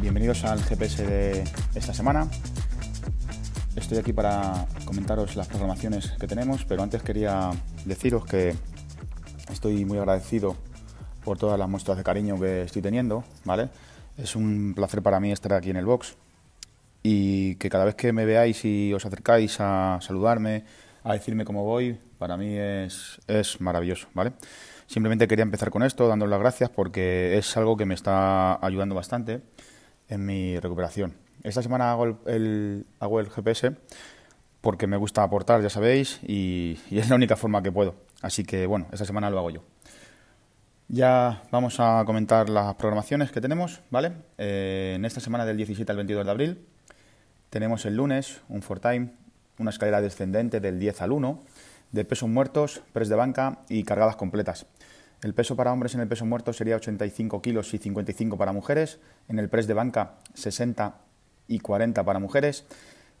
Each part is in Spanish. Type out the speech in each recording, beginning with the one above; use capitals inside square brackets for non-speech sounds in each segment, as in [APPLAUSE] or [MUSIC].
Bienvenidos al GPS de esta semana. Estoy aquí para comentaros las programaciones que tenemos, pero antes quería deciros que estoy muy agradecido por todas las muestras de cariño que estoy teniendo, ¿vale? Es un placer para mí estar aquí en el box y que cada vez que me veáis y os acercáis a saludarme, a decirme cómo voy, para mí es, es maravilloso, ¿vale? Simplemente quería empezar con esto, dándoles las gracias porque es algo que me está ayudando bastante en mi recuperación. Esta semana hago el, hago el GPS porque me gusta aportar, ya sabéis, y, es la única forma que puedo. Así que bueno, esta semana lo hago yo. Ya vamos a comentar las programaciones que tenemos, ¿vale? Eh, en esta semana del 17 al 22 de abril tenemos el lunes un time, una escalera descendente del 10 al 1, de pesos muertos, press de banca y cargadas completas. El peso para hombres en el peso muerto sería 85 kilos y 55 para mujeres. En el press de banca 60 y 40 para mujeres.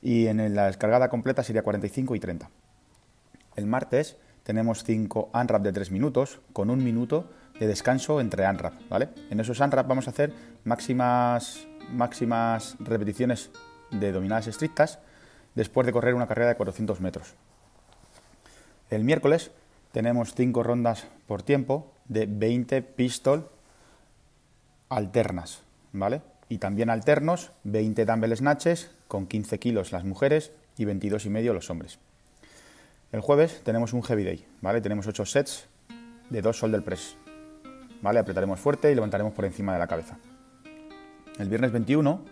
Y en la descargada completa sería 45 y 30. El martes tenemos 5 unwrap de 3 minutos con un minuto de descanso entre unwrap. ¿vale? En esos unwrap vamos a hacer máximas, máximas repeticiones de dominadas estrictas después de correr una carrera de 400 metros. El miércoles tenemos 5 rondas por tiempo de 20 pistol alternas, ¿vale? Y también alternos, 20 dumbbell snatches con 15 kilos las mujeres y 22 y medio los hombres. El jueves tenemos un heavy day, ¿vale? Tenemos 8 sets de 2 del press, ¿vale? Apretaremos fuerte y levantaremos por encima de la cabeza. El viernes 21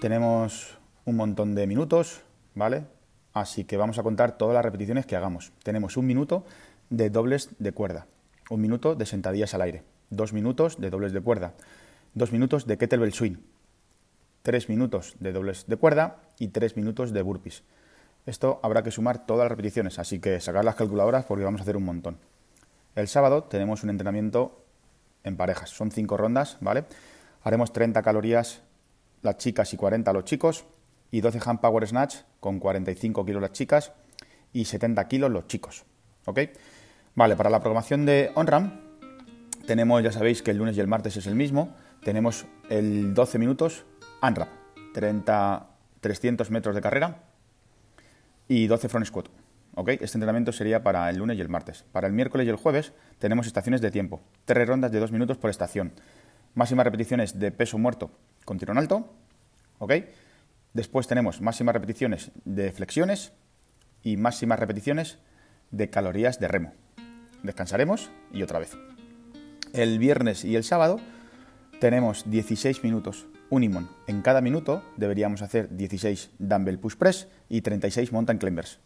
tenemos un montón de minutos, ¿vale? Así que vamos a contar todas las repeticiones que hagamos. Tenemos un minuto de dobles de cuerda, un minuto de sentadillas al aire, dos minutos de dobles de cuerda, dos minutos de kettlebell swing, tres minutos de dobles de cuerda y tres minutos de burpees. Esto habrá que sumar todas las repeticiones, así que sacar las calculadoras porque vamos a hacer un montón. El sábado tenemos un entrenamiento en parejas, son cinco rondas, ¿vale? Haremos 30 calorías las chicas y 40 los chicos, y 12 hand power snatch con 45 kilos las chicas y 70 kilos los chicos. ¿Ok? Vale, para la programación de OnRAM tenemos, ya sabéis que el lunes y el martes es el mismo, tenemos el 12 minutos ANRAP, 30, 300 metros de carrera y 12 front squat. ¿Ok? Este entrenamiento sería para el lunes y el martes. Para el miércoles y el jueves tenemos estaciones de tiempo, tres rondas de 2 minutos por estación. Máximas repeticiones de peso muerto con tirón alto. ¿Ok? Después tenemos máximas repeticiones de flexiones y máximas repeticiones de calorías de remo. Descansaremos y otra vez. El viernes y el sábado tenemos 16 minutos Unimon. En cada minuto deberíamos hacer 16 dumbbell push press y 36 mountain climbers.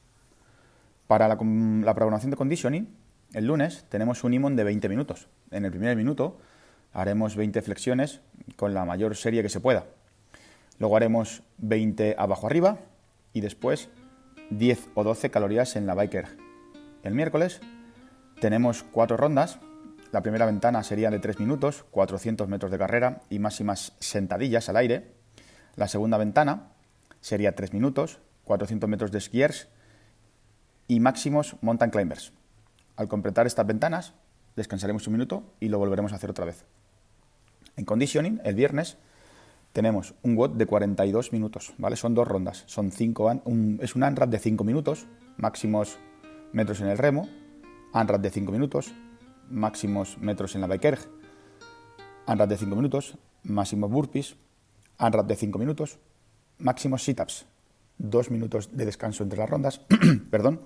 Para la, la programación de conditioning, el lunes tenemos un Unimon de 20 minutos. En el primer minuto haremos 20 flexiones con la mayor serie que se pueda. Luego haremos 20 abajo arriba y después 10 o 12 calorías en la biker. El miércoles tenemos cuatro rondas. La primera ventana sería de 3 minutos, 400 metros de carrera y máximas sentadillas al aire. La segunda ventana sería 3 minutos, 400 metros de skiers y máximos mountain climbers. Al completar estas ventanas, descansaremos un minuto y lo volveremos a hacer otra vez. En conditioning, el viernes, tenemos un WOD de 42 minutos, ¿vale? Son dos rondas, son cinco, es un ANRAP de 5 minutos, máximos metros en el remo, ANRAP de 5 minutos, máximos metros en la bikerg, ANRAP de 5 minutos, máximos burpees, ANRAP de 5 minutos, máximos sit-ups, 2 minutos de descanso entre las rondas, [CLEARS THROAT] perdón,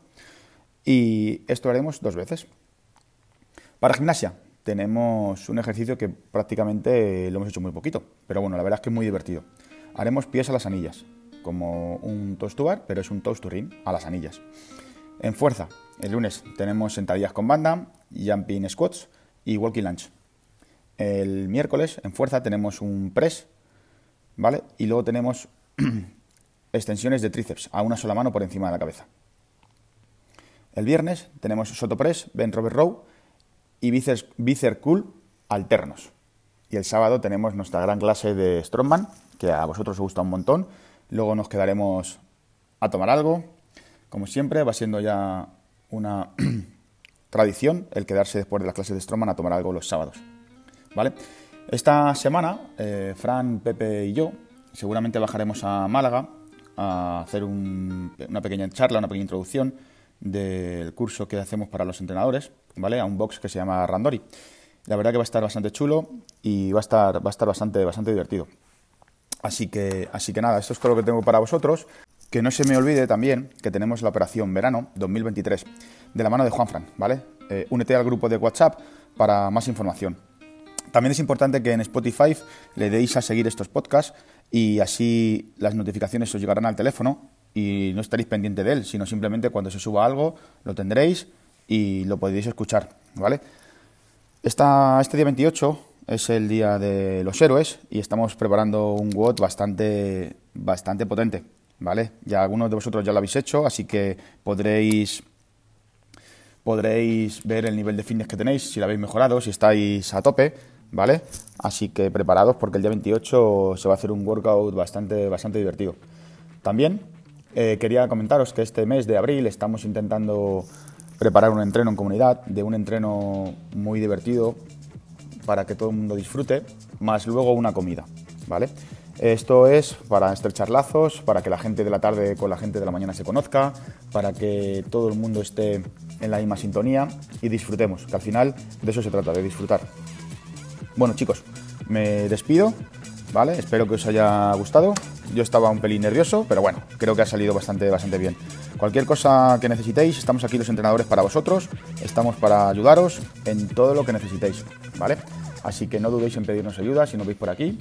y esto lo haremos dos veces. Para gimnasia, tenemos un ejercicio que prácticamente lo hemos hecho muy poquito, pero bueno, la verdad es que es muy divertido. Haremos pies a las anillas, como un toast to bar, pero es un toast to ring a las anillas. En fuerza, el lunes tenemos sentadillas con banda, jumping squats y walking lunge. El miércoles, en fuerza, tenemos un press, ¿vale? Y luego tenemos [CLEARS THROAT] extensiones de tríceps a una sola mano por encima de la cabeza. El viernes tenemos soto press, bent rover row y bíceps, cool alternos. y el sábado tenemos nuestra gran clase de Strongman, que a vosotros os gusta un montón. Luego nos quedaremos a tomar algo. Como siempre, va siendo ya una [CLEARS THROAT] tradición el quedarse después de las clases de Strongman a tomar algo los sábados. ¿Vale? Esta semana, eh, Fran, Pepe y yo seguramente bajaremos a Málaga a hacer una pequeña charla, una pequeña introducción del curso que hacemos para los entrenadores, ¿vale? A un box que se llama Randori. La verdad que va a estar bastante chulo y va a estar, va a estar bastante, bastante divertido. Así que, así que nada, esto es todo lo que tengo para vosotros. Que no se me olvide también que tenemos la operación verano 2023 de la mano de Juan Fran, ¿vale? Eh, únete al grupo de WhatsApp para más información. También es importante que en Spotify le deis a seguir estos podcasts y así las notificaciones os llegarán al teléfono y no estaréis pendiente de él, sino simplemente cuando se suba algo lo tendréis y lo podréis escuchar, ¿vale? Este día 28 es el día de los héroes y estamos preparando un WOD bastante, bastante potente, ¿vale? Ya algunos de vosotros ya lo habéis hecho, así que podréis podréis ver el nivel de fitness que tenéis, si lo habéis mejorado, si estáis a tope ¿vale? Así que preparados porque el día 28 se va a hacer un workout bastante, bastante divertido. También eh, quería comentaros que este mes de abril estamos intentando preparar un entreno en comunidad, de un entreno muy divertido para que todo el mundo disfrute, más luego una comida, ¿vale? Esto es para estrechar lazos, para que la gente de la tarde con la gente de la mañana se conozca, para que todo el mundo esté en la misma sintonía y disfrutemos, que al final de eso se trata, de disfrutar. Bueno, chicos, me despido, ¿vale? Espero que os haya gustado. Yo estaba un pelín nervioso, pero bueno, creo que ha salido bastante, bastante bien. Cualquier cosa que necesitéis, estamos aquí los entrenadores para vosotros, estamos para ayudaros en todo lo que necesitéis, ¿vale? Así que no dudéis en pedirnos ayuda si nos veis por aquí.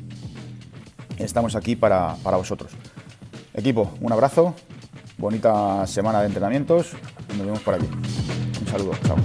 Estamos aquí para, para vosotros. Equipo, un abrazo, bonita semana de entrenamientos nos vemos por aquí. Un saludo, chao.